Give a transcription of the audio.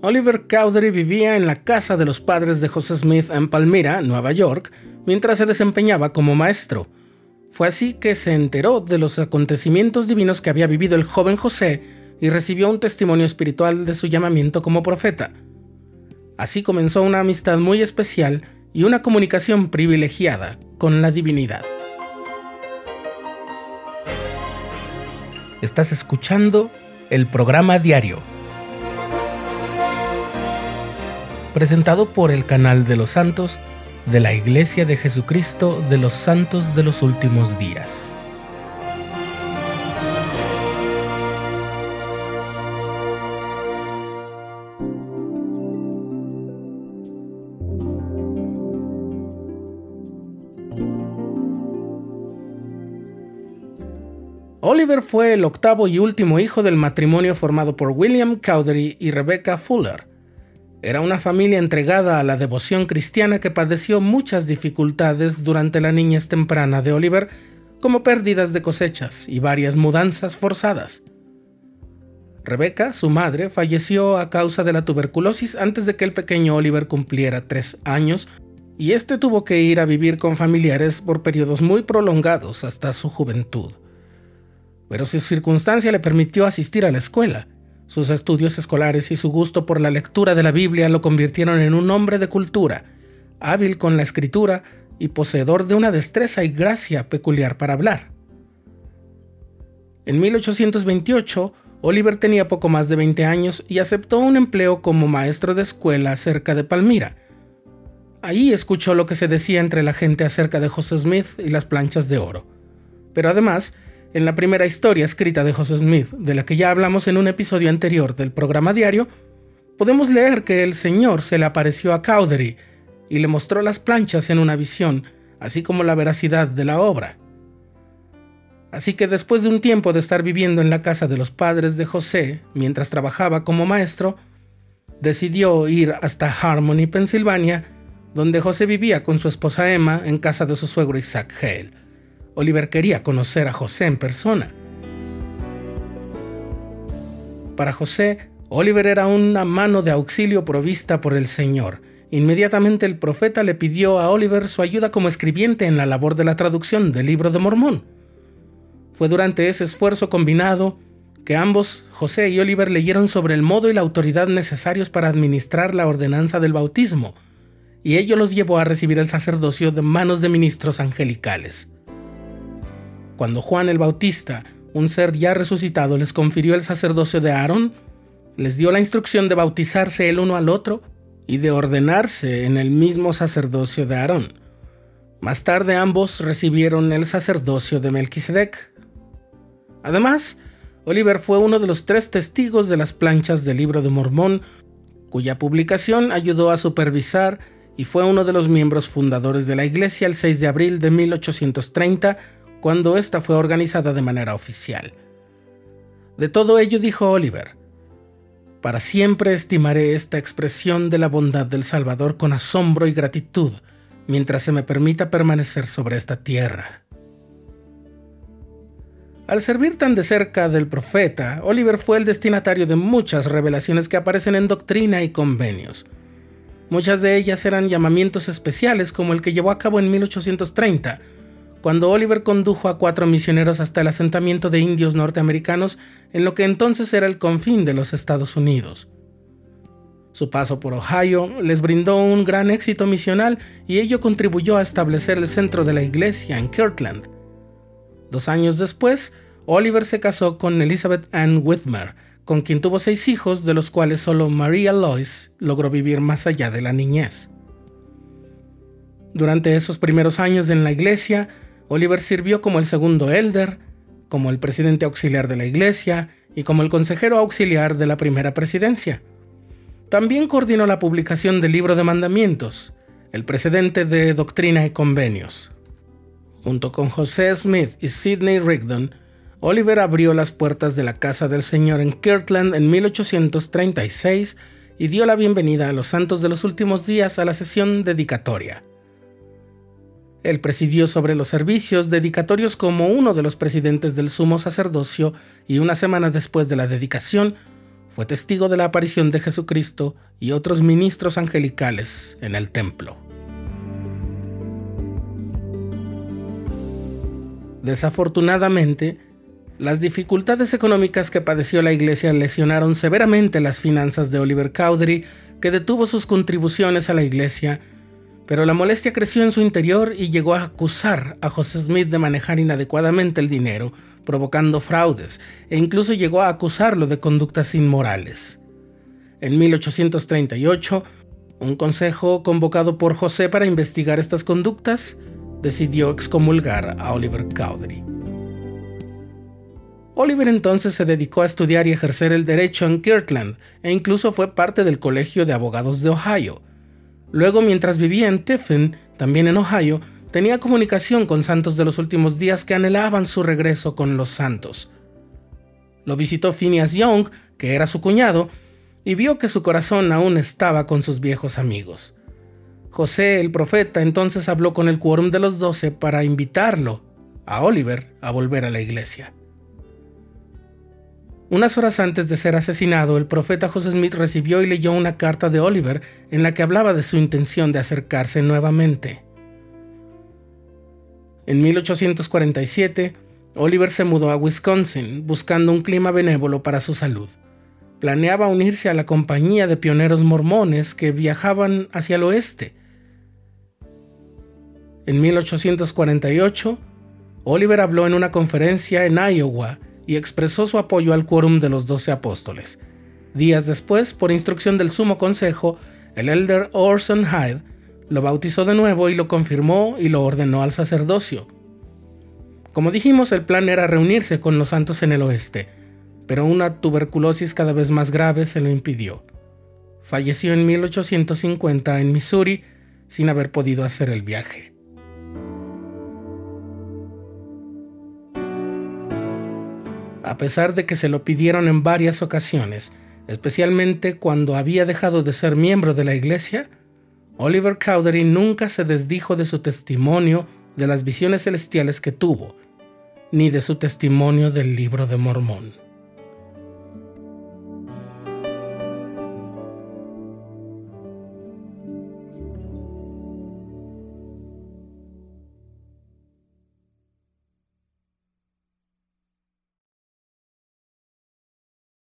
Oliver Cowdery vivía en la casa de los padres de José Smith en Palmyra, Nueva York, mientras se desempeñaba como maestro. Fue así que se enteró de los acontecimientos divinos que había vivido el joven José y recibió un testimonio espiritual de su llamamiento como profeta. Así comenzó una amistad muy especial y una comunicación privilegiada con la divinidad. Estás escuchando el programa diario presentado por el canal de los santos de la Iglesia de Jesucristo de los Santos de los Últimos Días. Oliver fue el octavo y último hijo del matrimonio formado por William Cowdery y Rebecca Fuller. Era una familia entregada a la devoción cristiana que padeció muchas dificultades durante la niñez temprana de Oliver, como pérdidas de cosechas y varias mudanzas forzadas. Rebecca, su madre, falleció a causa de la tuberculosis antes de que el pequeño Oliver cumpliera tres años, y este tuvo que ir a vivir con familiares por periodos muy prolongados hasta su juventud. Pero su circunstancia le permitió asistir a la escuela, sus estudios escolares y su gusto por la lectura de la Biblia lo convirtieron en un hombre de cultura, hábil con la escritura y poseedor de una destreza y gracia peculiar para hablar. En 1828, Oliver tenía poco más de 20 años y aceptó un empleo como maestro de escuela cerca de Palmira. Allí escuchó lo que se decía entre la gente acerca de José Smith y las planchas de oro. Pero además, en la primera historia escrita de José Smith, de la que ya hablamos en un episodio anterior del programa diario, podemos leer que el Señor se le apareció a Cowdery y le mostró las planchas en una visión, así como la veracidad de la obra. Así que después de un tiempo de estar viviendo en la casa de los padres de José mientras trabajaba como maestro, decidió ir hasta Harmony, Pensilvania, donde José vivía con su esposa Emma en casa de su suegro Isaac Hale. Oliver quería conocer a José en persona. Para José, Oliver era una mano de auxilio provista por el Señor. Inmediatamente el profeta le pidió a Oliver su ayuda como escribiente en la labor de la traducción del libro de Mormón. Fue durante ese esfuerzo combinado que ambos, José y Oliver, leyeron sobre el modo y la autoridad necesarios para administrar la ordenanza del bautismo, y ello los llevó a recibir el sacerdocio de manos de ministros angelicales. Cuando Juan el Bautista, un ser ya resucitado, les confirió el sacerdocio de Aarón, les dio la instrucción de bautizarse el uno al otro y de ordenarse en el mismo sacerdocio de Aarón. Más tarde ambos recibieron el sacerdocio de Melquisedec. Además, Oliver fue uno de los tres testigos de las planchas del libro de Mormón, cuya publicación ayudó a supervisar y fue uno de los miembros fundadores de la iglesia el 6 de abril de 1830 cuando esta fue organizada de manera oficial. De todo ello dijo Oliver, para siempre estimaré esta expresión de la bondad del Salvador con asombro y gratitud mientras se me permita permanecer sobre esta tierra. Al servir tan de cerca del profeta, Oliver fue el destinatario de muchas revelaciones que aparecen en doctrina y convenios. Muchas de ellas eran llamamientos especiales como el que llevó a cabo en 1830, cuando Oliver condujo a cuatro misioneros hasta el asentamiento de indios norteamericanos en lo que entonces era el confín de los Estados Unidos. Su paso por Ohio les brindó un gran éxito misional y ello contribuyó a establecer el centro de la iglesia en Kirtland. Dos años después, Oliver se casó con Elizabeth Ann Whitmer, con quien tuvo seis hijos, de los cuales solo Maria Lois logró vivir más allá de la niñez. Durante esos primeros años en la iglesia, Oliver sirvió como el segundo elder, como el presidente auxiliar de la iglesia y como el consejero auxiliar de la primera presidencia. También coordinó la publicación del libro de mandamientos, el precedente de doctrina y convenios. Junto con José Smith y Sidney Rigdon, Oliver abrió las puertas de la casa del Señor en Kirtland en 1836 y dio la bienvenida a los santos de los últimos días a la sesión dedicatoria. Él presidió sobre los servicios dedicatorios como uno de los presidentes del sumo sacerdocio y una semana después de la dedicación fue testigo de la aparición de Jesucristo y otros ministros angelicales en el templo. Desafortunadamente, las dificultades económicas que padeció la iglesia lesionaron severamente las finanzas de Oliver Cowdery, que detuvo sus contribuciones a la iglesia, pero la molestia creció en su interior y llegó a acusar a José Smith de manejar inadecuadamente el dinero, provocando fraudes, e incluso llegó a acusarlo de conductas inmorales. En 1838, un consejo convocado por José para investigar estas conductas decidió excomulgar a Oliver Cowdery. Oliver entonces se dedicó a estudiar y ejercer el derecho en Kirtland e incluso fue parte del Colegio de Abogados de Ohio. Luego, mientras vivía en Tiffin, también en Ohio, tenía comunicación con santos de los últimos días que anhelaban su regreso con los santos. Lo visitó Phineas Young, que era su cuñado, y vio que su corazón aún estaba con sus viejos amigos. José, el profeta, entonces habló con el quórum de los doce para invitarlo, a Oliver, a volver a la iglesia. Unas horas antes de ser asesinado, el profeta José Smith recibió y leyó una carta de Oliver en la que hablaba de su intención de acercarse nuevamente. En 1847, Oliver se mudó a Wisconsin buscando un clima benévolo para su salud. Planeaba unirse a la compañía de pioneros mormones que viajaban hacia el oeste. En 1848, Oliver habló en una conferencia en Iowa y expresó su apoyo al quórum de los doce apóstoles. Días después, por instrucción del Sumo Consejo, el elder Orson Hyde lo bautizó de nuevo y lo confirmó y lo ordenó al sacerdocio. Como dijimos, el plan era reunirse con los santos en el oeste, pero una tuberculosis cada vez más grave se lo impidió. Falleció en 1850 en Missouri sin haber podido hacer el viaje. A pesar de que se lo pidieron en varias ocasiones, especialmente cuando había dejado de ser miembro de la iglesia, Oliver Cowdery nunca se desdijo de su testimonio de las visiones celestiales que tuvo, ni de su testimonio del libro de Mormón.